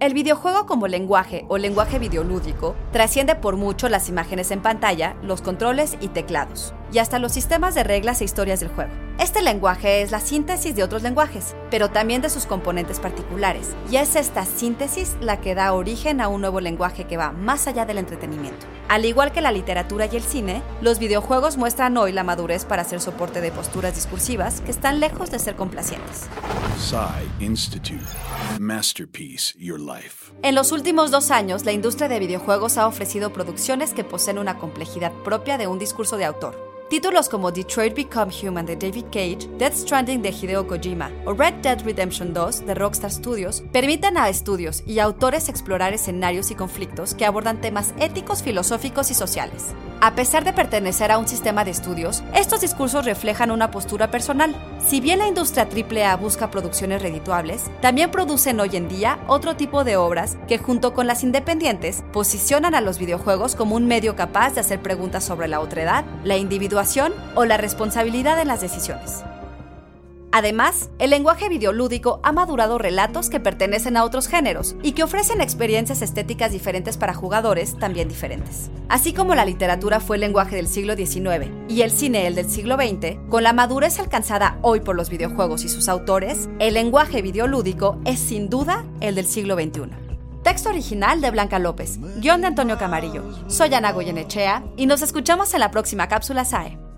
El videojuego como lenguaje o lenguaje videolúdico trasciende por mucho las imágenes en pantalla, los controles y teclados, y hasta los sistemas de reglas e historias del juego. Este lenguaje es la síntesis de otros lenguajes, pero también de sus componentes particulares, y es esta síntesis la que da origen a un nuevo lenguaje que va más allá del entretenimiento. Al igual que la literatura y el cine, los videojuegos muestran hoy la madurez para ser soporte de posturas discursivas que están lejos de ser complacientes. Institute. Masterpiece Your Life. En los últimos dos años, la industria de videojuegos ha ofrecido producciones que poseen una complejidad propia de un discurso de autor. Títulos como Detroit Become Human de David Cage, Death Stranding de Hideo Kojima o Red Dead Redemption 2 de Rockstar Studios permiten a estudios y autores explorar escenarios y conflictos que abordan temas éticos, filosóficos y sociales. A pesar de pertenecer a un sistema de estudios, estos discursos reflejan una postura personal. Si bien la industria AAA busca producciones redituables, también producen hoy en día otro tipo de obras que junto con las independientes posicionan a los videojuegos como un medio capaz de hacer preguntas sobre la otredad, la individuación o la responsabilidad en las decisiones. Además, el lenguaje videolúdico ha madurado relatos que pertenecen a otros géneros y que ofrecen experiencias estéticas diferentes para jugadores también diferentes. Así como la literatura fue el lenguaje del siglo XIX y el cine el del siglo XX, con la madurez alcanzada hoy por los videojuegos y sus autores, el lenguaje videolúdico es sin duda el del siglo XXI. Texto original de Blanca López, guion de Antonio Camarillo. Soy Ana Goyenechea y nos escuchamos en la próxima cápsula SAE.